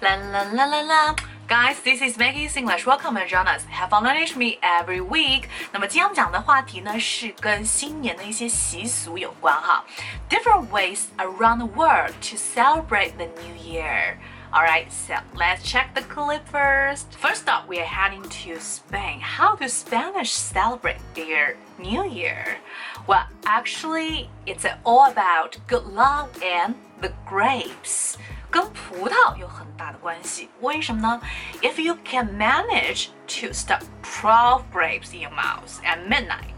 La la la la la. Guys, this is Maggie English. Welcome and join us. Have fun learning with me every week. 那么今天我们讲的话题呢是跟新年的一些习俗有关哈。Different ways around the world to celebrate the new year. Alright, so let's check the clip first. First up, we are heading to Spain. How do Spanish celebrate their New Year? Well, actually, it's all about good luck and the grapes. 跟葡萄有很大的关系，为什么呢？If you can manage to stuff 12 grapes in your mouth at midnight,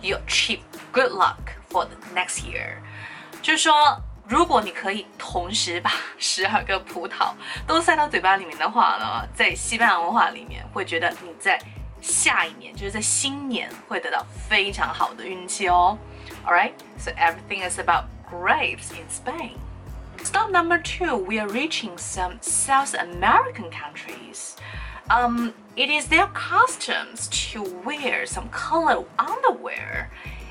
you achieve good luck for the next year。就是说，如果你可以同时把十二个葡萄都塞到嘴巴里面的话呢，在西班牙文化里面会觉得你在下一年，就是在新年会得到非常好的运气哦。All right, so everything is about grapes in Spain. Stop number two, we are reaching some South American countries. Um, it is their customs to wear some colored underwear,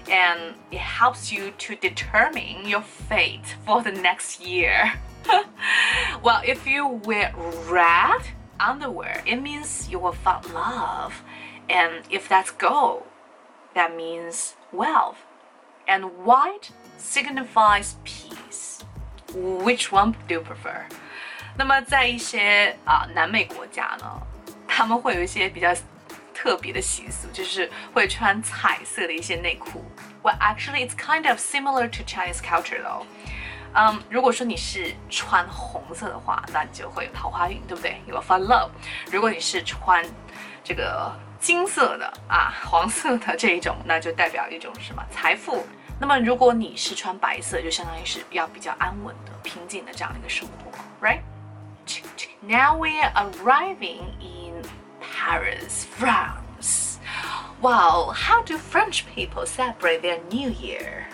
and it helps you to determine your fate for the next year. well, if you wear red underwear, it means you will find love, and if that's gold, that means wealth, and white signifies peace. Which one do you prefer？那么在一些啊南美国家呢，他们会有一些比较特别的习俗，就是会穿彩色的一些内裤。Well, actually, it's kind of similar to Chinese culture though. 嗯，如果说你是穿红色的话，那你就会有桃花运，对不对？有 fun love。如果你是穿这个金色的啊，黄色的这一种，那就代表一种什么财富。那么如果你是穿白色，就相当于是要比较安稳的、平静的这样的一个生活，right? Now we are arriving in Paris, France. Wow, how do French people celebrate their New Year?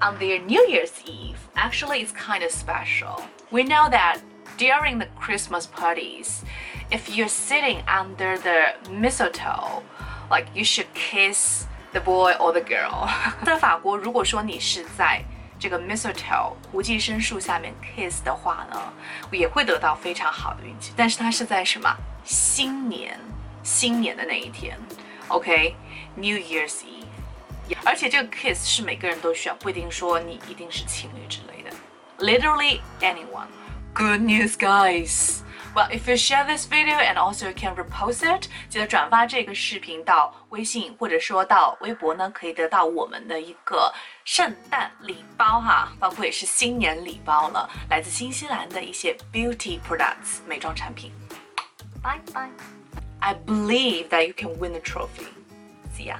On their New Year's Eve, actually, it's kind of special. We know that during the Christmas parties, if you're sitting under the mistletoe, like you should kiss the boy or the girl。在法国，如果说你是在这个 mistletoe 槲寄生树下面 kiss 的话呢，也会得到非常好的运气。但是它是在什么新年新年的那一天，OK，New、okay? Year's Eve。而且这个 kiss 是每个人都需要，不一定说你一定是情侣之类的。Literally anyone. Good news, guys. Well, if you share this video and also you can repost it，记得转发这个视频到微信或者说到微博呢，可以得到我们的一个圣诞礼包哈，包括也是新年礼包了，来自新西兰的一些 beauty products 美妆产品。Bye bye. I believe that you can win the trophy. See ya.